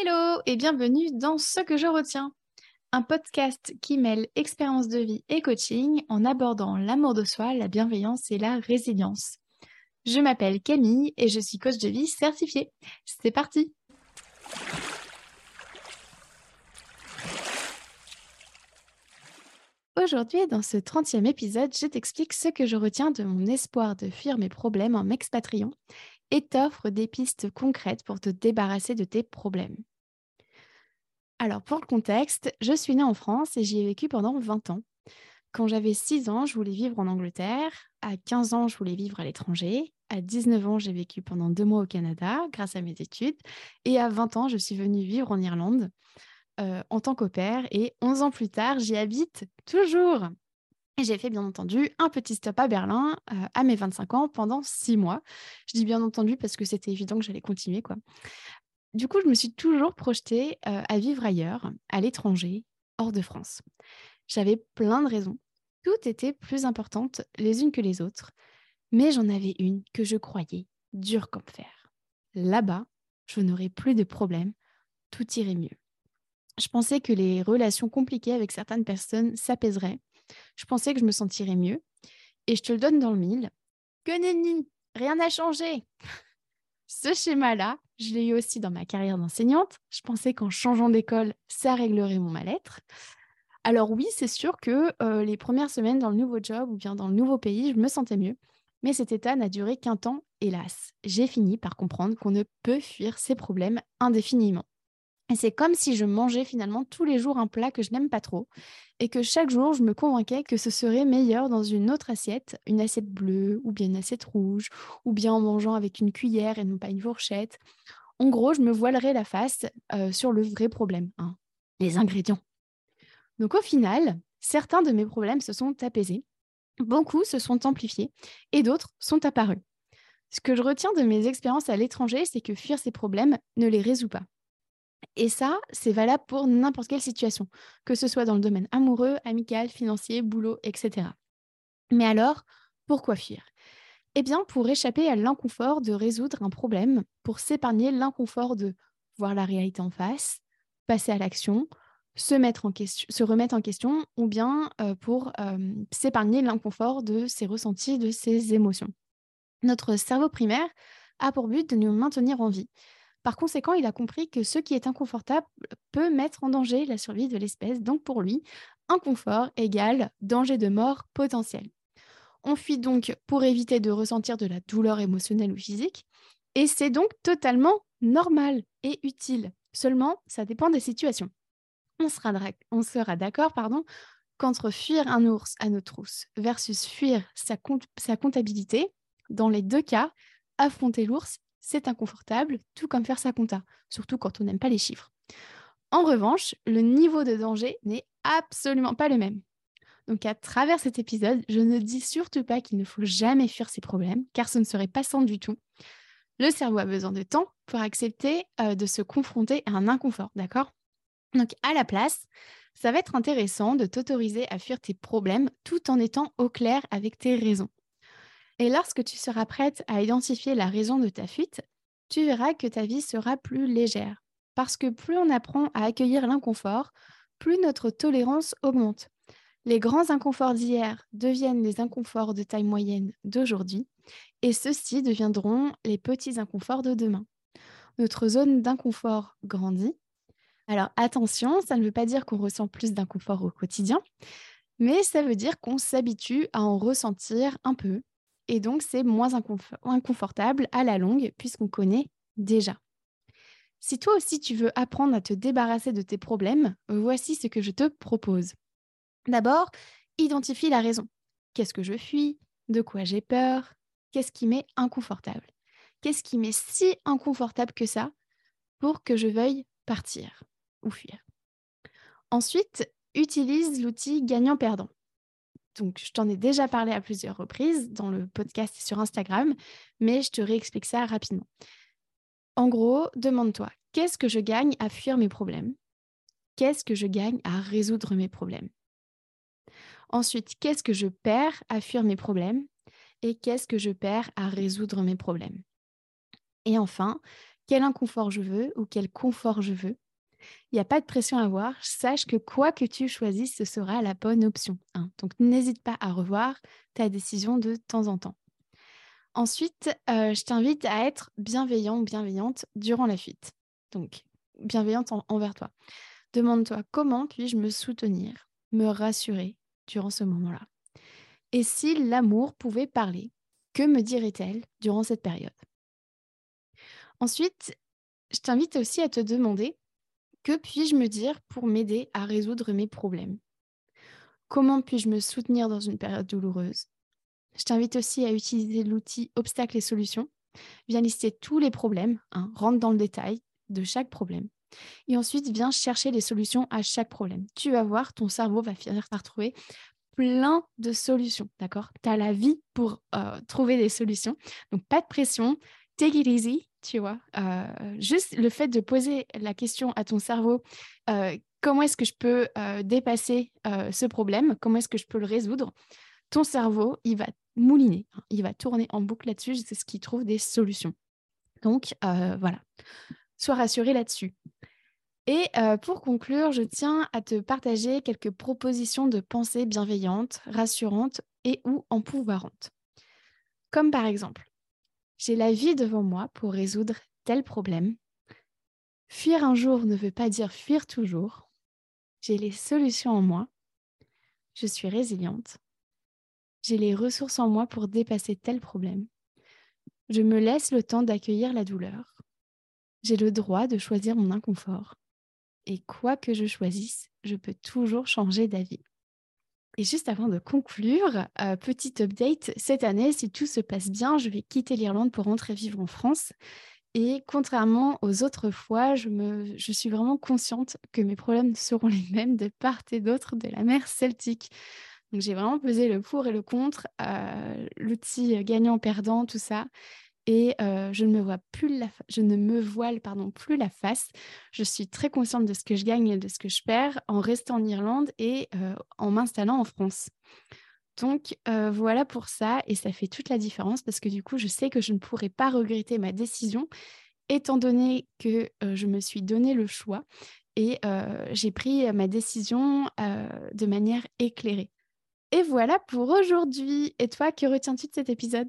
Hello et bienvenue dans Ce que je retiens, un podcast qui mêle expérience de vie et coaching en abordant l'amour de soi, la bienveillance et la résilience. Je m'appelle Camille et je suis coach de vie certifiée. C'est parti Aujourd'hui, dans ce 30e épisode, je t'explique ce que je retiens de mon espoir de fuir mes problèmes en m'expatriant et t'offre des pistes concrètes pour te débarrasser de tes problèmes. Alors, pour le contexte, je suis née en France et j'y ai vécu pendant 20 ans. Quand j'avais 6 ans, je voulais vivre en Angleterre. À 15 ans, je voulais vivre à l'étranger. À 19 ans, j'ai vécu pendant deux mois au Canada grâce à mes études. Et à 20 ans, je suis venue vivre en Irlande euh, en tant qu'opère. Et 11 ans plus tard, j'y habite toujours. Et j'ai fait bien entendu un petit stop à Berlin euh, à mes 25 ans pendant six mois. Je dis bien entendu parce que c'était évident que j'allais continuer. quoi. Du coup, je me suis toujours projetée euh, à vivre ailleurs, à l'étranger, hors de France. J'avais plein de raisons. Toutes étaient plus importantes les unes que les autres, mais j'en avais une que je croyais dure comme fer. Là-bas, je n'aurais plus de problèmes, tout irait mieux. Je pensais que les relations compliquées avec certaines personnes s'apaiseraient je pensais que je me sentirais mieux. Et je te le donne dans le mille. Que nenni, rien n'a changé. Ce schéma-là, je l'ai eu aussi dans ma carrière d'enseignante. Je pensais qu'en changeant d'école, ça réglerait mon mal-être. Alors oui, c'est sûr que euh, les premières semaines dans le nouveau job ou bien dans le nouveau pays, je me sentais mieux. Mais cet état n'a duré qu'un temps, hélas. J'ai fini par comprendre qu'on ne peut fuir ses problèmes indéfiniment. Et c'est comme si je mangeais finalement tous les jours un plat que je n'aime pas trop et que chaque jour je me convainquais que ce serait meilleur dans une autre assiette, une assiette bleue ou bien une assiette rouge ou bien en mangeant avec une cuillère et non pas une fourchette. En gros, je me voilerais la face euh, sur le vrai problème, hein, les ingrédients. Donc au final, certains de mes problèmes se sont apaisés, beaucoup se sont amplifiés et d'autres sont apparus. Ce que je retiens de mes expériences à l'étranger, c'est que fuir ces problèmes ne les résout pas. Et ça, c'est valable pour n'importe quelle situation, que ce soit dans le domaine amoureux, amical, financier, boulot, etc. Mais alors, pourquoi fuir? Eh bien, pour échapper à l'inconfort de résoudre un problème, pour s'épargner l'inconfort de voir la réalité en face, passer à l'action, se, remettre en question, ou bien euh, pour euh, s'épargner l'inconfort de ses ressentis, de ses émotions. Notre cerveau primaire a pour but de nous maintenir en vie. Par conséquent, il a compris que ce qui est inconfortable peut mettre en danger la survie de l'espèce. Donc pour lui, inconfort égale danger de mort potentiel. On fuit donc pour éviter de ressentir de la douleur émotionnelle ou physique. Et c'est donc totalement normal et utile. Seulement, ça dépend des situations. On sera, on sera d'accord pardon, qu'entre fuir un ours à nos trousses versus fuir sa, sa comptabilité, dans les deux cas, affronter l'ours c'est inconfortable, tout comme faire sa compta, surtout quand on n'aime pas les chiffres. En revanche, le niveau de danger n'est absolument pas le même. Donc à travers cet épisode, je ne dis surtout pas qu'il ne faut jamais fuir ses problèmes, car ce ne serait pas sans du tout. Le cerveau a besoin de temps pour accepter euh, de se confronter à un inconfort, d'accord? Donc à la place, ça va être intéressant de t'autoriser à fuir tes problèmes tout en étant au clair avec tes raisons. Et lorsque tu seras prête à identifier la raison de ta fuite, tu verras que ta vie sera plus légère. Parce que plus on apprend à accueillir l'inconfort, plus notre tolérance augmente. Les grands inconforts d'hier deviennent les inconforts de taille moyenne d'aujourd'hui, et ceux-ci deviendront les petits inconforts de demain. Notre zone d'inconfort grandit. Alors attention, ça ne veut pas dire qu'on ressent plus d'inconfort au quotidien, mais ça veut dire qu'on s'habitue à en ressentir un peu et donc c'est moins inconfortable à la longue puisqu'on connaît déjà. Si toi aussi tu veux apprendre à te débarrasser de tes problèmes, voici ce que je te propose. D'abord, identifie la raison. Qu'est-ce que je fuis? De quoi j'ai peur? Qu'est-ce qui m'est inconfortable? Qu'est-ce qui m'est si inconfortable que ça pour que je veuille partir ou fuir? Ensuite, utilise l'outil gagnant-perdant. Donc, je t'en ai déjà parlé à plusieurs reprises dans le podcast sur Instagram, mais je te réexplique ça rapidement. En gros, demande-toi, qu'est-ce que je gagne à fuir mes problèmes? Qu'est-ce que je gagne à résoudre mes problèmes? Ensuite, qu'est-ce que je perds à fuir mes problèmes? Et qu'est-ce que je perds à résoudre mes problèmes? Et enfin, quel inconfort je veux ou quel confort je veux? Il n'y a pas de pression à avoir. Sache que quoi que tu choisisses, ce sera la bonne option. Hein. Donc n'hésite pas à revoir ta décision de temps en temps. Ensuite, euh, je t'invite à être bienveillant ou bienveillante durant la fuite. Donc, bienveillante envers toi. Demande-toi comment puis-je me soutenir, me rassurer durant ce moment-là? Et si l'amour pouvait parler, que me dirait-elle durant cette période? Ensuite, je t'invite aussi à te demander que puis-je me dire pour m'aider à résoudre mes problèmes? Comment puis-je me soutenir dans une période douloureuse? Je t'invite aussi à utiliser l'outil obstacles et solutions. Viens lister tous les problèmes, hein, rentre dans le détail de chaque problème. Et ensuite, viens chercher les solutions à chaque problème. Tu vas voir, ton cerveau va finir par trouver plein de solutions, d'accord? Tu as la vie pour euh, trouver des solutions. Donc, pas de pression, take it easy, tu vois. Euh, juste le fait de poser la question à ton cerveau, euh, comment est-ce que je peux dépasser ce problème? Comment est-ce que je peux le résoudre? Ton cerveau, il va mouliner, hein, il va tourner en boucle là-dessus, c'est ce qui trouve des solutions. Donc, voilà. Sois rassuré là-dessus. Et pour conclure, je tiens à te partager quelques propositions de pensée bienveillantes, rassurantes et ou empouvoirantes. Comme par exemple, j'ai la vie devant moi pour résoudre tel problème. Fuir un jour ne veut pas dire fuir toujours. J'ai les solutions en moi. Je suis résiliente. J'ai les ressources en moi pour dépasser tel problème. Je me laisse le temps d'accueillir la douleur. J'ai le droit de choisir mon inconfort. Et quoi que je choisisse, je peux toujours changer d'avis. Et juste avant de conclure, euh, petite update, cette année, si tout se passe bien, je vais quitter l'Irlande pour rentrer vivre en France. Et contrairement aux autres fois, je, me, je suis vraiment consciente que mes problèmes seront les mêmes de part et d'autre de la mer Celtique. Donc j'ai vraiment pesé le pour et le contre, euh, l'outil gagnant-perdant, tout ça et je ne me vois plus la je ne me voile pardon plus la face. Je suis très consciente de ce que je gagne et de ce que je perds en restant en Irlande et en m'installant en France. Donc voilà pour ça et ça fait toute la différence parce que du coup je sais que je ne pourrai pas regretter ma décision étant donné que je me suis donné le choix et j'ai pris ma décision de manière éclairée. Et voilà pour aujourd'hui. Et toi, que retiens-tu de cet épisode?